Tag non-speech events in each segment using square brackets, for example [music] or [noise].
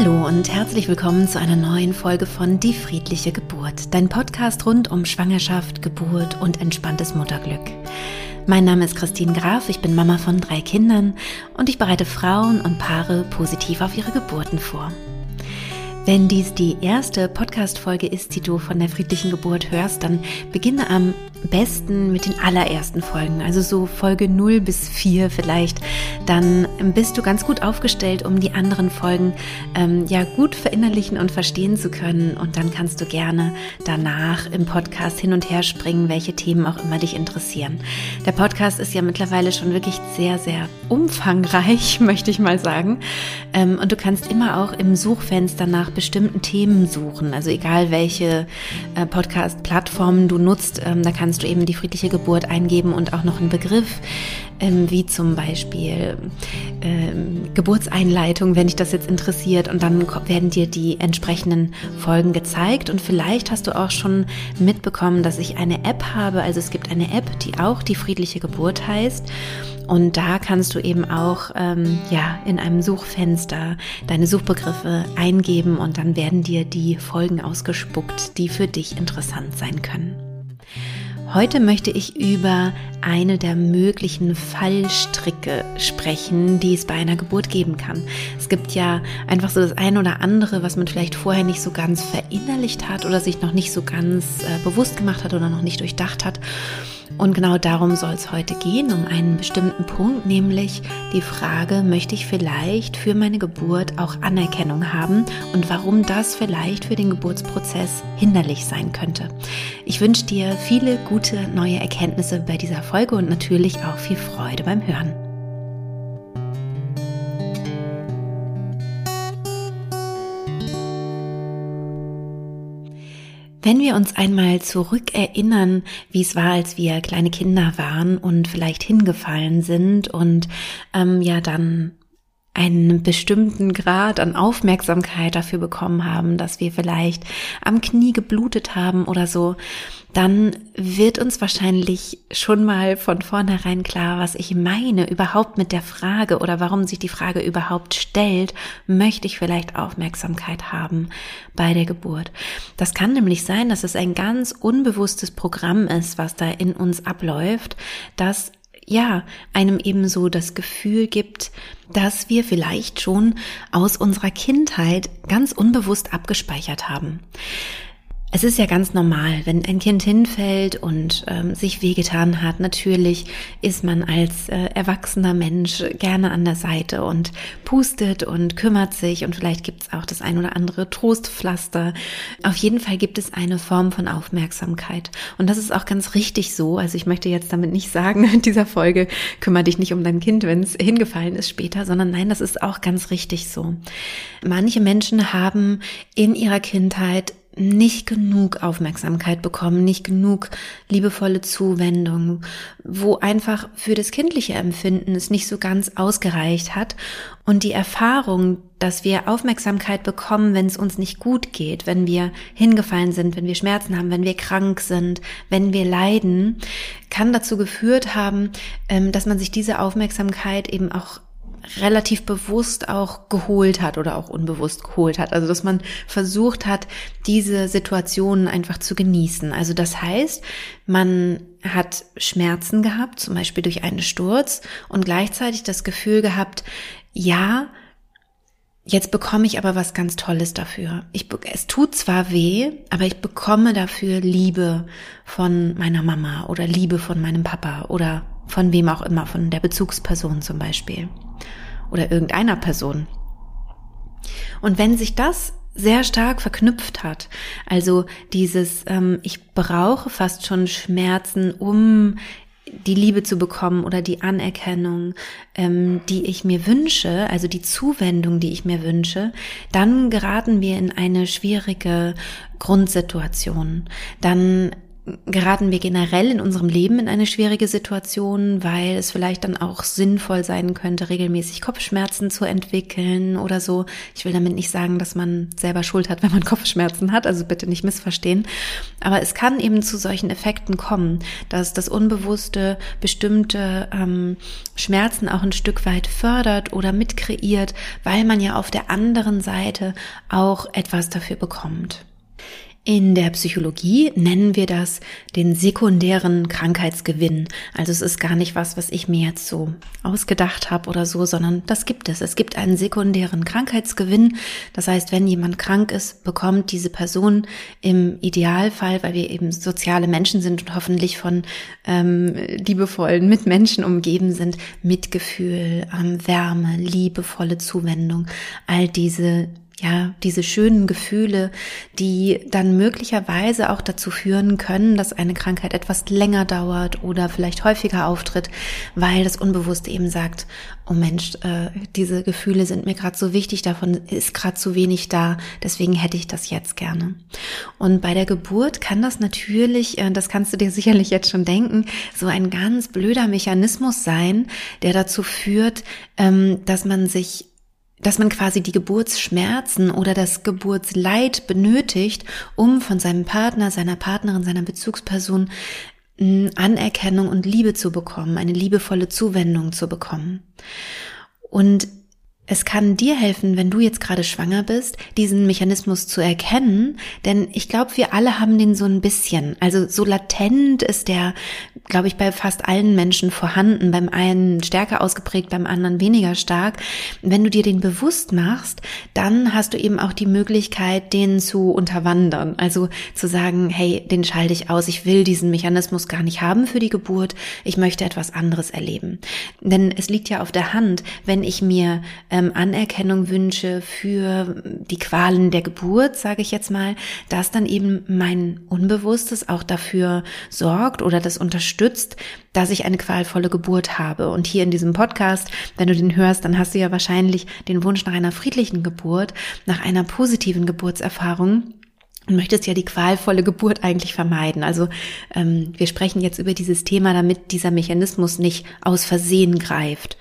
Hallo und herzlich willkommen zu einer neuen Folge von Die friedliche Geburt, dein Podcast rund um Schwangerschaft, Geburt und entspanntes Mutterglück. Mein Name ist Christine Graf, ich bin Mama von drei Kindern und ich bereite Frauen und Paare positiv auf ihre Geburten vor. Wenn dies die erste Podcast-Folge ist, die du von der friedlichen Geburt hörst, dann beginne am besten mit den allerersten Folgen, also so Folge 0 bis 4 vielleicht. Dann bist du ganz gut aufgestellt, um die anderen Folgen ähm, ja gut verinnerlichen und verstehen zu können. Und dann kannst du gerne danach im Podcast hin und her springen, welche Themen auch immer dich interessieren. Der Podcast ist ja mittlerweile schon wirklich sehr, sehr umfangreich, [laughs] möchte ich mal sagen. Ähm, und du kannst immer auch im Suchfenster nach bestimmten Themen suchen. Also egal welche äh, Podcast-Plattformen du nutzt, ähm, da kannst du eben die friedliche Geburt eingeben und auch noch einen Begriff, ähm, wie zum Beispiel ähm, Geburtseinleitung, wenn dich das jetzt interessiert. Und dann werden dir die entsprechenden Folgen gezeigt. Und vielleicht hast du auch schon mitbekommen, dass ich eine App habe. Also es gibt eine App, die auch die friedliche Geburt heißt. Und da kannst du eben auch ähm, ja in einem Suchfenster deine Suchbegriffe eingeben und dann werden dir die Folgen ausgespuckt, die für dich interessant sein können. Heute möchte ich über eine der möglichen Fallstricke sprechen, die es bei einer Geburt geben kann. Es gibt ja einfach so das eine oder andere, was man vielleicht vorher nicht so ganz verinnerlicht hat oder sich noch nicht so ganz äh, bewusst gemacht hat oder noch nicht durchdacht hat. Und genau darum soll es heute gehen, um einen bestimmten Punkt, nämlich die Frage, möchte ich vielleicht für meine Geburt auch Anerkennung haben und warum das vielleicht für den Geburtsprozess hinderlich sein könnte. Ich wünsche dir viele gute neue Erkenntnisse bei dieser Folge und natürlich auch viel Freude beim Hören. Wenn wir uns einmal zurückerinnern, wie es war, als wir kleine Kinder waren und vielleicht hingefallen sind und ähm, ja dann einen bestimmten Grad an Aufmerksamkeit dafür bekommen haben, dass wir vielleicht am Knie geblutet haben oder so, dann wird uns wahrscheinlich schon mal von vornherein klar, was ich meine überhaupt mit der Frage oder warum sich die Frage überhaupt stellt, möchte ich vielleicht Aufmerksamkeit haben bei der Geburt. Das kann nämlich sein, dass es ein ganz unbewusstes Programm ist, was da in uns abläuft, das ja, einem ebenso das Gefühl gibt, dass wir vielleicht schon aus unserer Kindheit ganz unbewusst abgespeichert haben. Es ist ja ganz normal, wenn ein Kind hinfällt und ähm, sich wehgetan hat. Natürlich ist man als äh, erwachsener Mensch gerne an der Seite und pustet und kümmert sich und vielleicht gibt es auch das ein oder andere Trostpflaster. Auf jeden Fall gibt es eine Form von Aufmerksamkeit und das ist auch ganz richtig so. Also ich möchte jetzt damit nicht sagen, [laughs] in dieser Folge kümmere dich nicht um dein Kind, wenn es hingefallen ist später, sondern nein, das ist auch ganz richtig so. Manche Menschen haben in ihrer Kindheit nicht genug Aufmerksamkeit bekommen, nicht genug liebevolle Zuwendung, wo einfach für das kindliche Empfinden es nicht so ganz ausgereicht hat. Und die Erfahrung, dass wir Aufmerksamkeit bekommen, wenn es uns nicht gut geht, wenn wir hingefallen sind, wenn wir Schmerzen haben, wenn wir krank sind, wenn wir leiden, kann dazu geführt haben, ähm, dass man sich diese Aufmerksamkeit eben auch relativ bewusst auch geholt hat oder auch unbewusst geholt hat. Also dass man versucht hat, diese Situationen einfach zu genießen. Also das heißt, man hat Schmerzen gehabt, zum Beispiel durch einen Sturz und gleichzeitig das Gefühl gehabt, ja, Jetzt bekomme ich aber was ganz Tolles dafür. Ich, es tut zwar weh, aber ich bekomme dafür Liebe von meiner Mama oder Liebe von meinem Papa oder von wem auch immer, von der Bezugsperson zum Beispiel oder irgendeiner Person. Und wenn sich das sehr stark verknüpft hat, also dieses, ähm, ich brauche fast schon Schmerzen, um die Liebe zu bekommen oder die Anerkennung, ähm, die ich mir wünsche, also die Zuwendung, die ich mir wünsche, dann geraten wir in eine schwierige Grundsituation. Dann geraten wir generell in unserem Leben in eine schwierige Situation, weil es vielleicht dann auch sinnvoll sein könnte, regelmäßig Kopfschmerzen zu entwickeln oder so. Ich will damit nicht sagen, dass man selber Schuld hat, [laughs] wenn man Kopfschmerzen hat, also bitte nicht missverstehen. Aber es kann eben zu solchen Effekten kommen, dass das Unbewusste bestimmte ähm, Schmerzen auch ein Stück weit fördert oder mitkreiert, weil man ja auf der anderen Seite auch etwas dafür bekommt. In der Psychologie nennen wir das den sekundären Krankheitsgewinn. Also es ist gar nicht was, was ich mir jetzt so ausgedacht habe oder so, sondern das gibt es. Es gibt einen sekundären Krankheitsgewinn. Das heißt, wenn jemand krank ist, bekommt diese Person im Idealfall, weil wir eben soziale Menschen sind und hoffentlich von ähm, liebevollen Mitmenschen umgeben sind, Mitgefühl, ähm, Wärme, liebevolle Zuwendung, all diese ja, diese schönen Gefühle, die dann möglicherweise auch dazu führen können, dass eine Krankheit etwas länger dauert oder vielleicht häufiger auftritt, weil das Unbewusste eben sagt, oh Mensch, äh, diese Gefühle sind mir gerade so wichtig, davon ist gerade zu wenig da, deswegen hätte ich das jetzt gerne. Und bei der Geburt kann das natürlich, äh, das kannst du dir [laughs] sicherlich jetzt schon denken, so ein ganz blöder Mechanismus sein, der dazu führt, ähm, dass man sich dass man quasi die Geburtsschmerzen oder das Geburtsleid benötigt, um von seinem Partner, seiner Partnerin, seiner Bezugsperson hm, Anerkennung und Liebe zu bekommen, eine liebevolle Zuwendung zu bekommen. Und es kann dir helfen, wenn du jetzt gerade schwanger bist, diesen Mechanismus zu erkennen, denn ich glaube, wir alle haben den so ein bisschen. Also so latent ist der, glaube ich, bei fast allen Menschen vorhanden, beim einen stärker ausgeprägt, beim anderen weniger stark. Wenn du dir den bewusst machst, dann hast du eben auch die Möglichkeit, den zu unterwandern. Also zu sagen, hey, den schalte ich aus, ich will diesen Mechanismus gar nicht haben für die Geburt, ich möchte etwas anderes erleben. Denn es liegt ja auf der Hand, wenn ich mir ähm, Anerkennung wünsche für die Qualen der Geburt, sage ich jetzt mal, dass dann eben mein Unbewusstes auch dafür sorgt oder das unterstützt, dass ich eine qualvolle Geburt habe. Und hier in diesem Podcast, wenn du den hörst, dann hast du ja wahrscheinlich den Wunsch nach einer friedlichen Geburt, nach einer positiven Geburtserfahrung und möchtest ja die qualvolle Geburt eigentlich vermeiden. Also ähm, wir sprechen jetzt über dieses Thema, damit dieser Mechanismus nicht aus Versehen greift.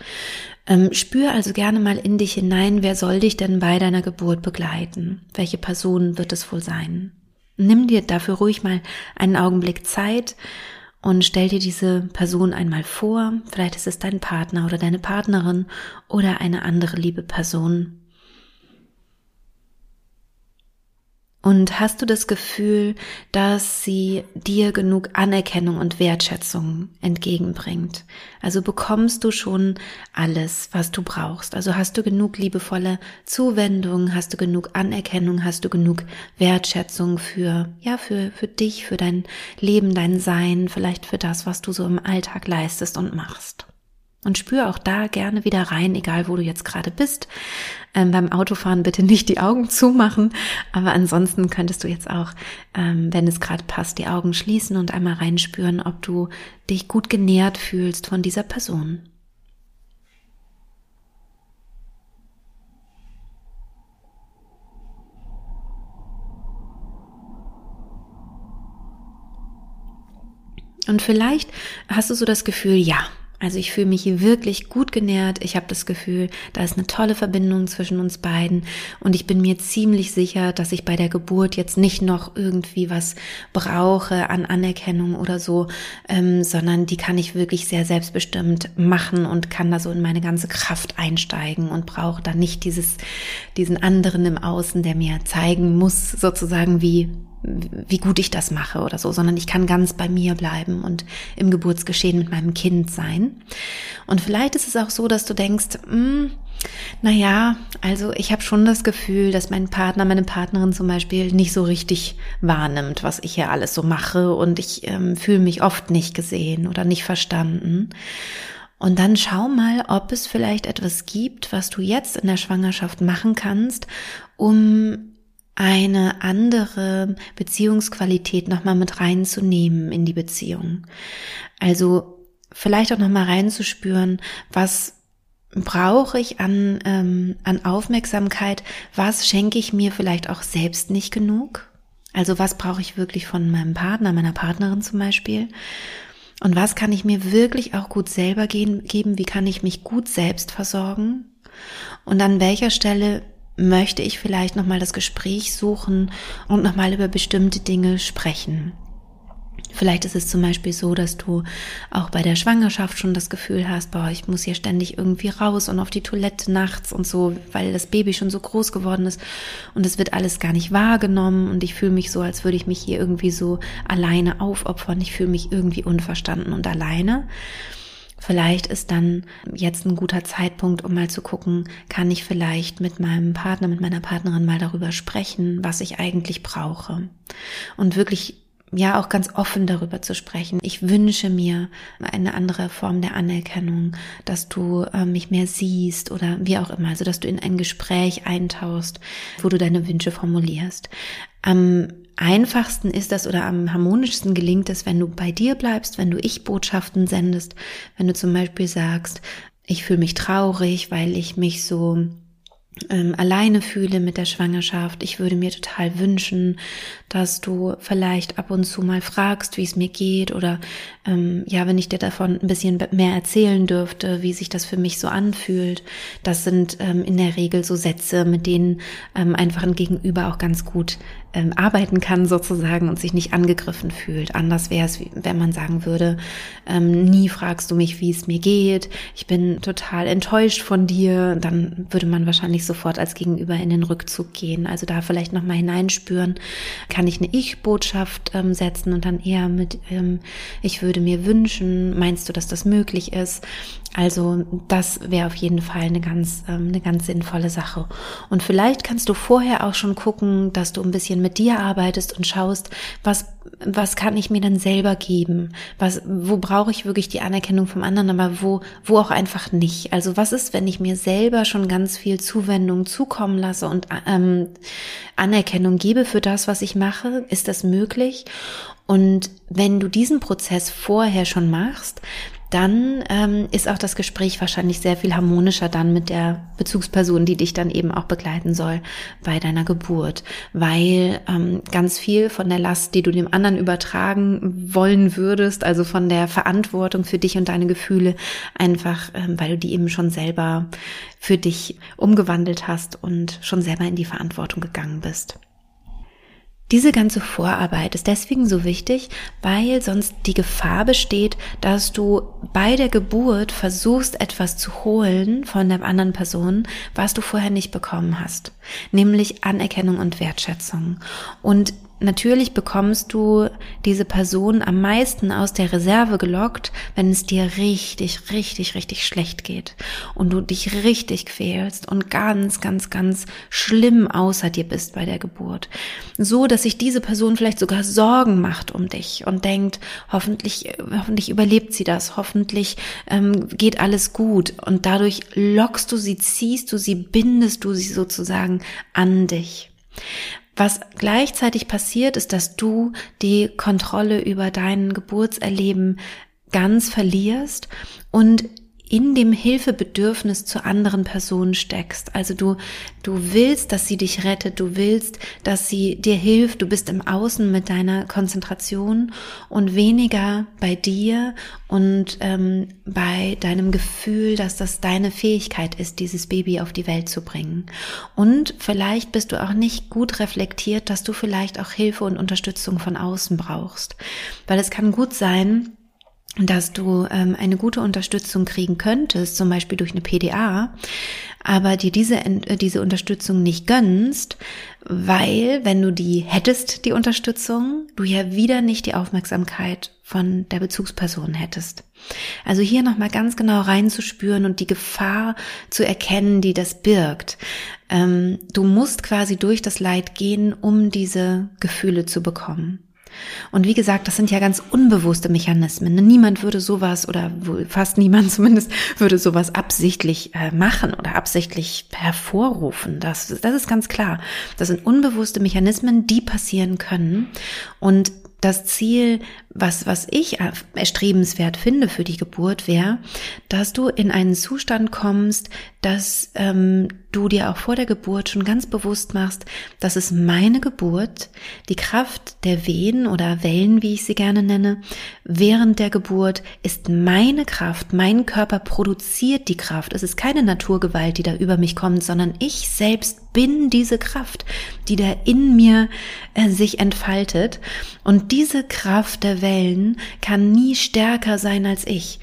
Ähm, spür also gerne mal in dich hinein, wer soll dich denn bei deiner Geburt begleiten? Welche Person wird es wohl sein? Nimm dir dafür ruhig mal einen Augenblick Zeit und stell dir diese Person einmal vor. Vielleicht ist es dein Partner oder deine Partnerin oder eine andere liebe Person, Und hast du das Gefühl, dass sie dir genug Anerkennung und Wertschätzung entgegenbringt? Also bekommst du schon alles, was du brauchst? Also hast du genug liebevolle Zuwendung? Hast du genug Anerkennung? Hast du genug Wertschätzung für, ja, für, für dich, für dein Leben, dein Sein, vielleicht für das, was du so im Alltag leistest und machst? Und spür auch da gerne wieder rein, egal wo du jetzt gerade bist. Ähm, beim Autofahren bitte nicht die Augen zumachen, aber ansonsten könntest du jetzt auch, ähm, wenn es gerade passt, die Augen schließen und einmal reinspüren, ob du dich gut genährt fühlst von dieser Person. Und vielleicht hast du so das Gefühl, ja, also ich fühle mich hier wirklich gut genährt. Ich habe das Gefühl, da ist eine tolle Verbindung zwischen uns beiden. Und ich bin mir ziemlich sicher, dass ich bei der Geburt jetzt nicht noch irgendwie was brauche an Anerkennung oder so, ähm, sondern die kann ich wirklich sehr selbstbestimmt machen und kann da so in meine ganze Kraft einsteigen und brauche da nicht dieses, diesen anderen im Außen, der mir zeigen muss, sozusagen, wie wie gut ich das mache oder so, sondern ich kann ganz bei mir bleiben und im Geburtsgeschehen mit meinem Kind sein. Und vielleicht ist es auch so, dass du denkst, hm, na ja, also ich habe schon das Gefühl, dass mein Partner, meine Partnerin zum Beispiel nicht so richtig wahrnimmt, was ich hier alles so mache und ich ähm, fühle mich oft nicht gesehen oder nicht verstanden. Und dann schau mal, ob es vielleicht etwas gibt, was du jetzt in der Schwangerschaft machen kannst, um eine andere Beziehungsqualität nochmal mit reinzunehmen in die Beziehung. Also vielleicht auch nochmal reinzuspüren, was brauche ich an, ähm, an Aufmerksamkeit, was schenke ich mir vielleicht auch selbst nicht genug. Also was brauche ich wirklich von meinem Partner, meiner Partnerin zum Beispiel? Und was kann ich mir wirklich auch gut selber geben? Wie kann ich mich gut selbst versorgen? Und an welcher Stelle möchte ich vielleicht nochmal das Gespräch suchen und nochmal über bestimmte Dinge sprechen? Vielleicht ist es zum Beispiel so, dass du auch bei der Schwangerschaft schon das Gefühl hast, boah, ich muss hier ständig irgendwie raus und auf die Toilette nachts und so, weil das Baby schon so groß geworden ist und es wird alles gar nicht wahrgenommen und ich fühle mich so, als würde ich mich hier irgendwie so alleine aufopfern. Ich fühle mich irgendwie unverstanden und alleine. Vielleicht ist dann jetzt ein guter Zeitpunkt, um mal zu gucken, kann ich vielleicht mit meinem Partner, mit meiner Partnerin mal darüber sprechen, was ich eigentlich brauche. Und wirklich ja auch ganz offen darüber zu sprechen. Ich wünsche mir eine andere Form der Anerkennung, dass du äh, mich mehr siehst oder wie auch immer, also dass du in ein Gespräch eintauchst, wo du deine Wünsche formulierst. Am einfachsten ist das oder am harmonischsten gelingt es, wenn du bei dir bleibst, wenn du Ich-Botschaften sendest, wenn du zum Beispiel sagst, ich fühle mich traurig, weil ich mich so ähm, alleine fühle mit der Schwangerschaft. Ich würde mir total wünschen, dass du vielleicht ab und zu mal fragst, wie es mir geht oder ähm, ja, wenn ich dir davon ein bisschen mehr erzählen dürfte, wie sich das für mich so anfühlt. Das sind ähm, in der Regel so Sätze, mit denen ähm, einfach ein Gegenüber auch ganz gut ähm, arbeiten kann sozusagen und sich nicht angegriffen fühlt. Anders wäre es, wenn man sagen würde, ähm, nie fragst du mich, wie es mir geht. Ich bin total enttäuscht von dir. Dann würde man wahrscheinlich sofort als Gegenüber in den Rückzug gehen. Also da vielleicht nochmal hineinspüren, kann ich eine Ich-Botschaft ähm, setzen und dann eher mit, ähm, ich würde mir wünschen, meinst du, dass das möglich ist? Also das wäre auf jeden Fall eine ganz, ähm, eine ganz sinnvolle Sache. Und vielleicht kannst du vorher auch schon gucken, dass du ein bisschen mit dir arbeitest und schaust, was, was kann ich mir dann selber geben? Was, wo brauche ich wirklich die Anerkennung vom anderen, aber wo, wo auch einfach nicht? Also was ist, wenn ich mir selber schon ganz viel Zuwendung zukommen lasse und ähm, Anerkennung gebe für das, was ich mache? Ist das möglich? Und wenn du diesen Prozess vorher schon machst, dann ähm, ist auch das Gespräch wahrscheinlich sehr viel harmonischer dann mit der Bezugsperson, die dich dann eben auch begleiten soll bei deiner Geburt, weil ähm, ganz viel von der Last, die du dem anderen übertragen wollen würdest, also von der Verantwortung für dich und deine Gefühle, einfach, ähm, weil du die eben schon selber für dich umgewandelt hast und schon selber in die Verantwortung gegangen bist. Diese ganze Vorarbeit ist deswegen so wichtig, weil sonst die Gefahr besteht, dass du bei der Geburt versuchst, etwas zu holen von der anderen Person, was du vorher nicht bekommen hast, nämlich Anerkennung und Wertschätzung. Und Natürlich bekommst du diese Person am meisten aus der Reserve gelockt, wenn es dir richtig, richtig, richtig schlecht geht und du dich richtig quälst und ganz, ganz, ganz schlimm außer dir bist bei der Geburt. So, dass sich diese Person vielleicht sogar Sorgen macht um dich und denkt, hoffentlich, hoffentlich überlebt sie das, hoffentlich ähm, geht alles gut und dadurch lockst du sie, ziehst du sie, bindest du sie sozusagen an dich. Was gleichzeitig passiert, ist, dass du die Kontrolle über dein Geburtserleben ganz verlierst und in dem Hilfebedürfnis zur anderen Person steckst. Also du, du willst, dass sie dich rettet, du willst, dass sie dir hilft, du bist im Außen mit deiner Konzentration und weniger bei dir und ähm, bei deinem Gefühl, dass das deine Fähigkeit ist, dieses Baby auf die Welt zu bringen. Und vielleicht bist du auch nicht gut reflektiert, dass du vielleicht auch Hilfe und Unterstützung von außen brauchst. Weil es kann gut sein, dass du ähm, eine gute Unterstützung kriegen könntest, zum Beispiel durch eine PDA, aber dir diese, äh, diese Unterstützung nicht gönnst, weil wenn du die hättest, die Unterstützung, du ja wieder nicht die Aufmerksamkeit von der Bezugsperson hättest. Also hier nochmal ganz genau reinzuspüren und die Gefahr zu erkennen, die das birgt. Ähm, du musst quasi durch das Leid gehen, um diese Gefühle zu bekommen. Und wie gesagt, das sind ja ganz unbewusste Mechanismen. Niemand würde sowas oder fast niemand [laughs] zumindest würde sowas absichtlich äh, machen oder absichtlich hervorrufen. Das, das ist ganz klar. Das sind unbewusste Mechanismen, die passieren können. Und das Ziel was, was ich erstrebenswert finde für die Geburt wäre, dass du in einen Zustand kommst, dass ähm, du dir auch vor der Geburt schon ganz bewusst machst, dass es meine Geburt, die Kraft der Wehen oder Wellen, wie ich sie gerne nenne, während der Geburt ist meine Kraft, mein Körper produziert die Kraft. Es ist keine Naturgewalt, die da über mich kommt, sondern ich selbst bin diese Kraft, die da in mir äh, sich entfaltet. Und diese Kraft der Wellen kann nie stärker sein als ich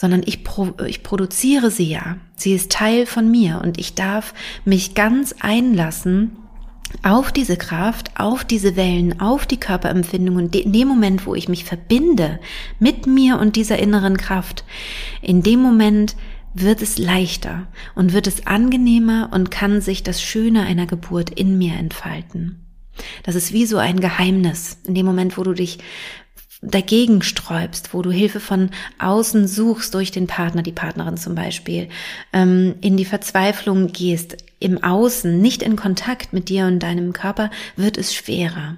sondern ich, pro, ich produziere sie ja. Sie ist Teil von mir und ich darf mich ganz einlassen auf diese Kraft, auf diese Wellen, auf die Körperempfindung und in dem Moment, wo ich mich verbinde mit mir und dieser inneren Kraft, in dem Moment wird es leichter und wird es angenehmer und kann sich das Schöne einer Geburt in mir entfalten. Das ist wie so ein Geheimnis. In dem Moment, wo du dich dagegen sträubst, wo du Hilfe von außen suchst durch den Partner, die Partnerin zum Beispiel, ähm, in die Verzweiflung gehst, im Außen, nicht in Kontakt mit dir und deinem Körper, wird es schwerer.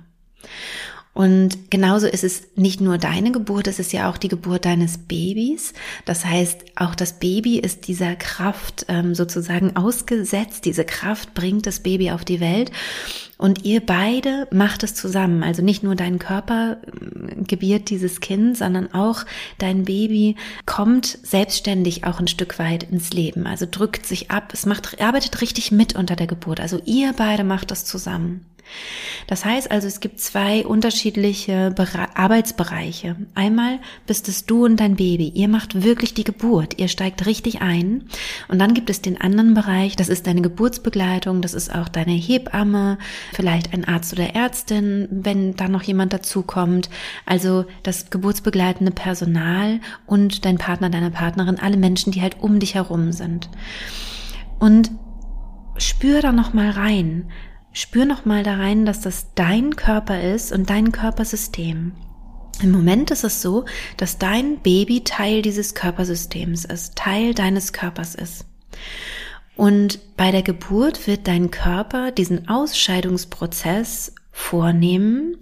Und genauso ist es nicht nur deine Geburt, es ist ja auch die Geburt deines Babys. Das heißt, auch das Baby ist dieser Kraft ähm, sozusagen ausgesetzt. Diese Kraft bringt das Baby auf die Welt. Und ihr beide macht es zusammen. Also nicht nur dein Körper äh, gebiert dieses Kind, sondern auch dein Baby kommt selbstständig auch ein Stück weit ins Leben. Also drückt sich ab. Es macht, arbeitet richtig mit unter der Geburt. Also ihr beide macht das zusammen. Das heißt also, es gibt zwei unterschiedliche Bere Arbeitsbereiche. Einmal bist es du und dein Baby. Ihr macht wirklich die Geburt. Ihr steigt richtig ein. Und dann gibt es den anderen Bereich. Das ist deine Geburtsbegleitung. Das ist auch deine Hebamme, vielleicht ein Arzt oder Ärztin, wenn da noch jemand dazukommt. Also das geburtsbegleitende Personal und dein Partner, deine Partnerin, alle Menschen, die halt um dich herum sind. Und spür da noch mal rein. Spür noch mal da rein, dass das dein Körper ist und dein Körpersystem. Im Moment ist es so, dass dein Baby Teil dieses Körpersystems ist, Teil deines Körpers ist. Und bei der Geburt wird dein Körper diesen Ausscheidungsprozess vornehmen,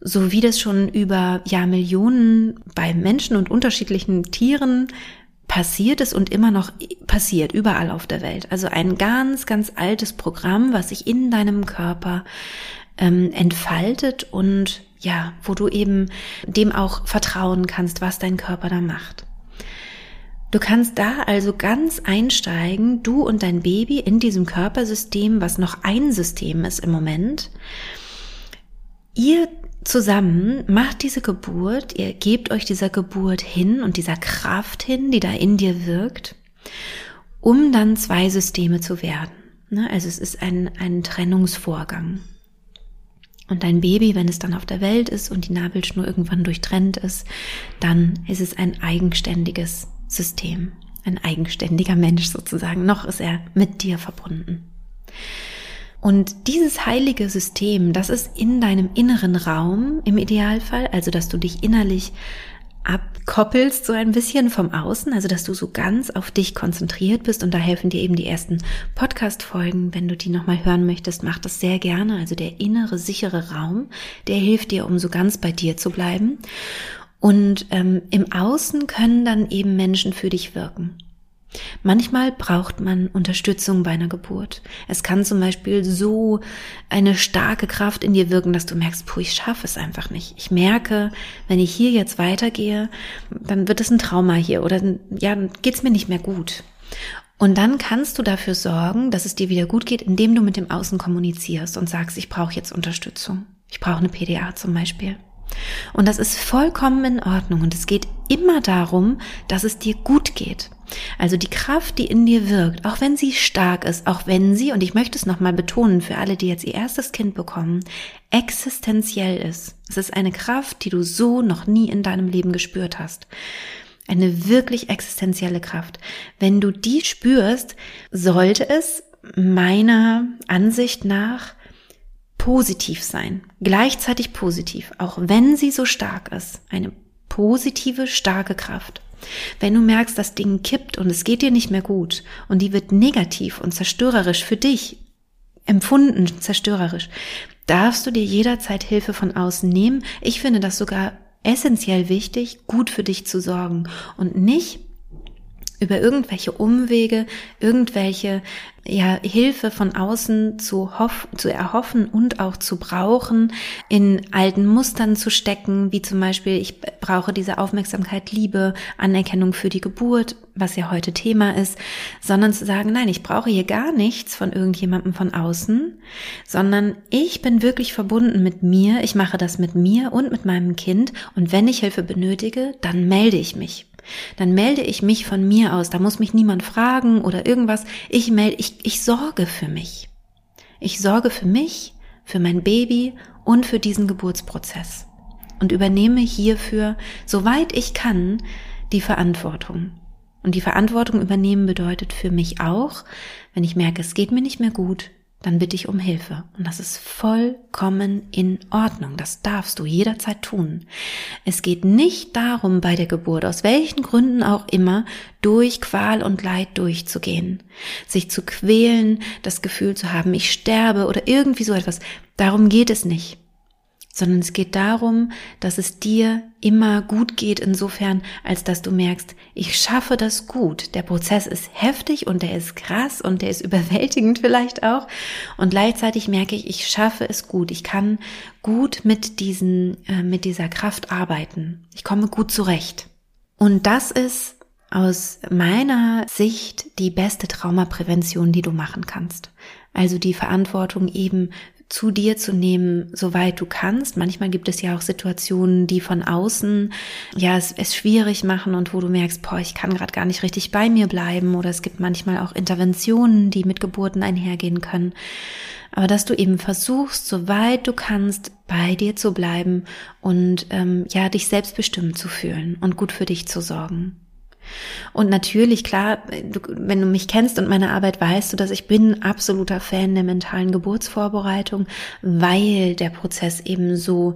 so wie das schon über ja Millionen bei Menschen und unterschiedlichen Tieren passiert es und immer noch passiert, überall auf der Welt. Also ein ganz, ganz altes Programm, was sich in deinem Körper ähm, entfaltet und ja, wo du eben dem auch vertrauen kannst, was dein Körper da macht. Du kannst da also ganz einsteigen, du und dein Baby in diesem Körpersystem, was noch ein System ist im Moment. Ihr zusammen macht diese Geburt, ihr gebt euch dieser Geburt hin und dieser Kraft hin, die da in dir wirkt, um dann zwei Systeme zu werden. Ne? Also es ist ein, ein Trennungsvorgang. Und dein Baby, wenn es dann auf der Welt ist und die Nabelschnur irgendwann durchtrennt ist, dann ist es ein eigenständiges System, ein eigenständiger Mensch sozusagen. Noch ist er mit dir verbunden. Und dieses heilige System, das ist in deinem inneren Raum im Idealfall, also dass du dich innerlich abkoppelst so ein bisschen vom Außen, also dass du so ganz auf dich konzentriert bist und da helfen dir eben die ersten Podcast-Folgen, wenn du die nochmal hören möchtest, mach das sehr gerne, also der innere sichere Raum, der hilft dir, um so ganz bei dir zu bleiben. Und ähm, im Außen können dann eben Menschen für dich wirken. Manchmal braucht man Unterstützung bei einer Geburt. Es kann zum Beispiel so eine starke Kraft in dir wirken, dass du merkst, puh, ich schaffe es einfach nicht. Ich merke, wenn ich hier jetzt weitergehe, dann wird es ein Trauma hier oder ja, dann geht's mir nicht mehr gut. Und dann kannst du dafür sorgen, dass es dir wieder gut geht, indem du mit dem Außen kommunizierst und sagst, ich brauche jetzt Unterstützung. Ich brauche eine PDA zum Beispiel. Und das ist vollkommen in Ordnung. Und es geht immer darum, dass es dir gut geht. Also die Kraft, die in dir wirkt, auch wenn sie stark ist, auch wenn sie, und ich möchte es nochmal betonen für alle, die jetzt ihr erstes Kind bekommen, existenziell ist. Es ist eine Kraft, die du so noch nie in deinem Leben gespürt hast. Eine wirklich existenzielle Kraft. Wenn du die spürst, sollte es meiner Ansicht nach positiv sein. Gleichzeitig positiv, auch wenn sie so stark ist. Eine positive, starke Kraft. Wenn du merkst, das Ding kippt und es geht dir nicht mehr gut und die wird negativ und zerstörerisch für dich empfunden, zerstörerisch, darfst du dir jederzeit Hilfe von außen nehmen. Ich finde das sogar essentiell wichtig, gut für dich zu sorgen und nicht über irgendwelche Umwege, irgendwelche ja, Hilfe von außen zu, hoff, zu erhoffen und auch zu brauchen, in alten Mustern zu stecken, wie zum Beispiel, ich brauche diese Aufmerksamkeit, Liebe, Anerkennung für die Geburt, was ja heute Thema ist, sondern zu sagen, nein, ich brauche hier gar nichts von irgendjemandem von außen, sondern ich bin wirklich verbunden mit mir, ich mache das mit mir und mit meinem Kind und wenn ich Hilfe benötige, dann melde ich mich. Dann melde ich mich von mir aus. Da muss mich niemand fragen oder irgendwas. Ich melde, ich, ich sorge für mich. Ich sorge für mich, für mein Baby und für diesen Geburtsprozess und übernehme hierfür, soweit ich kann, die Verantwortung. Und die Verantwortung übernehmen bedeutet für mich auch, wenn ich merke, es geht mir nicht mehr gut, dann bitte ich um Hilfe. Und das ist vollkommen in Ordnung. Das darfst du jederzeit tun. Es geht nicht darum, bei der Geburt, aus welchen Gründen auch immer, durch Qual und Leid durchzugehen. Sich zu quälen, das Gefühl zu haben, ich sterbe oder irgendwie so etwas. Darum geht es nicht sondern es geht darum, dass es dir immer gut geht insofern, als dass du merkst, ich schaffe das gut. Der Prozess ist heftig und der ist krass und der ist [laughs] überwältigend vielleicht auch und gleichzeitig merke ich, ich schaffe es gut. Ich kann gut mit diesen äh, mit dieser Kraft arbeiten. Ich komme gut zurecht. Und das ist aus meiner Sicht die beste Traumaprävention, die du machen kannst. Also die Verantwortung eben zu dir zu nehmen, soweit du kannst. Manchmal gibt es ja auch Situationen, die von außen ja es, es schwierig machen und wo du merkst, boah, ich kann gerade gar nicht richtig bei mir bleiben. Oder es gibt manchmal auch Interventionen, die mit Geburten einhergehen können. Aber dass du eben versuchst, soweit du kannst, bei dir zu bleiben und ähm, ja dich selbstbestimmt zu fühlen und gut für dich zu sorgen. Und natürlich, klar, du, wenn du mich kennst und meine Arbeit, weißt du, dass ich bin absoluter Fan der mentalen Geburtsvorbereitung, weil der Prozess eben so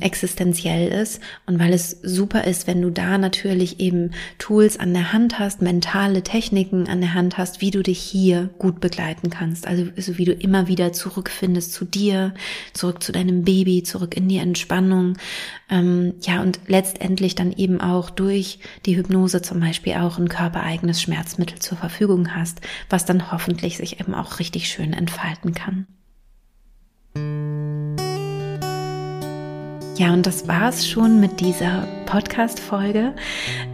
existenziell ist und weil es super ist, wenn du da natürlich eben Tools an der Hand hast, mentale Techniken an der Hand hast, wie du dich hier gut begleiten kannst. Also, also wie du immer wieder zurückfindest zu dir, zurück zu deinem Baby, zurück in die Entspannung. Ähm, ja, und letztendlich dann eben auch durch die Hypnose zum Beispiel auch ein körpereigenes Schmerzmittel zur Verfügung hast, was dann hoffentlich sich eben auch richtig schön entfalten kann. Ja, und das war's schon mit dieser Podcast-Folge.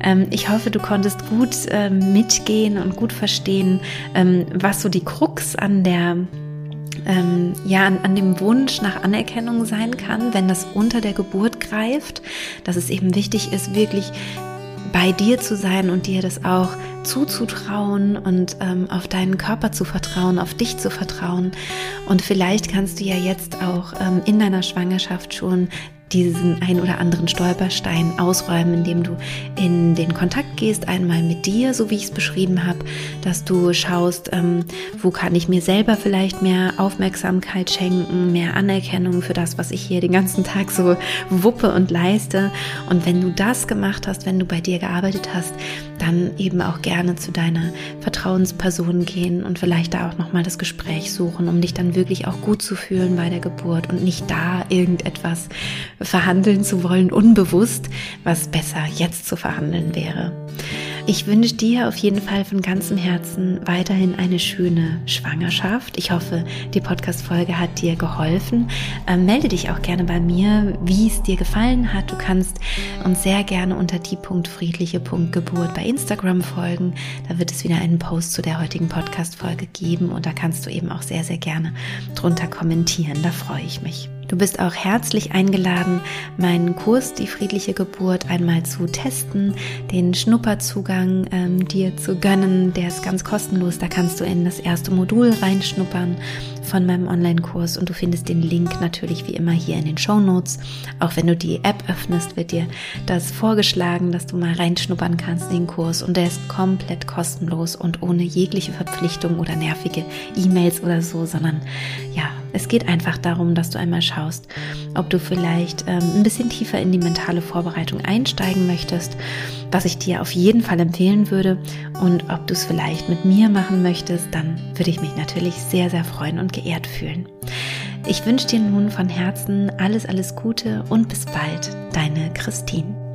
Ähm, ich hoffe, du konntest gut ähm, mitgehen und gut verstehen, ähm, was so die Krux an der ja, an, an dem Wunsch nach Anerkennung sein kann, wenn das unter der Geburt greift, dass es eben wichtig ist, wirklich bei dir zu sein und dir das auch zuzutrauen und ähm, auf deinen Körper zu vertrauen, auf dich zu vertrauen. Und vielleicht kannst du ja jetzt auch ähm, in deiner Schwangerschaft schon diesen ein oder anderen Stolperstein ausräumen, indem du in den Kontakt gehst, einmal mit dir, so wie ich es beschrieben habe, dass du schaust, ähm, wo kann ich mir selber vielleicht mehr Aufmerksamkeit schenken, mehr Anerkennung für das, was ich hier den ganzen Tag so wuppe und leiste. Und wenn du das gemacht hast, wenn du bei dir gearbeitet hast, dann eben auch gerne zu deiner Vertrauensperson gehen und vielleicht da auch nochmal das Gespräch suchen, um dich dann wirklich auch gut zu fühlen bei der Geburt und nicht da irgendetwas verhandeln zu wollen, unbewusst, was besser jetzt zu verhandeln wäre. Ich wünsche dir auf jeden Fall von ganzem Herzen weiterhin eine schöne Schwangerschaft. Ich hoffe, die Podcast-Folge hat dir geholfen. Ähm, melde dich auch gerne bei mir, wie es dir gefallen hat. Du kannst uns sehr gerne unter die.friedliche.geburt bei Instagram folgen. Da wird es wieder einen Post zu der heutigen Podcast-Folge geben und da kannst du eben auch sehr, sehr gerne drunter kommentieren. Da freue ich mich. Du bist auch herzlich eingeladen, meinen Kurs Die friedliche Geburt einmal zu testen, den Schnupperzugang ähm, dir zu gönnen. Der ist ganz kostenlos. Da kannst du in das erste Modul reinschnuppern von meinem Online-Kurs und du findest den Link natürlich wie immer hier in den Show Notes. Auch wenn du die App öffnest, wird dir das vorgeschlagen, dass du mal reinschnuppern kannst in den Kurs und der ist komplett kostenlos und ohne jegliche Verpflichtung oder nervige E-Mails oder so, sondern ja, es geht einfach darum, dass du einmal schaust, ob du vielleicht ähm, ein bisschen tiefer in die mentale Vorbereitung einsteigen möchtest, was ich dir auf jeden Fall empfehlen würde. Und ob du es vielleicht mit mir machen möchtest, dann würde ich mich natürlich sehr, sehr freuen und geehrt fühlen. Ich wünsche dir nun von Herzen alles, alles Gute und bis bald, deine Christine.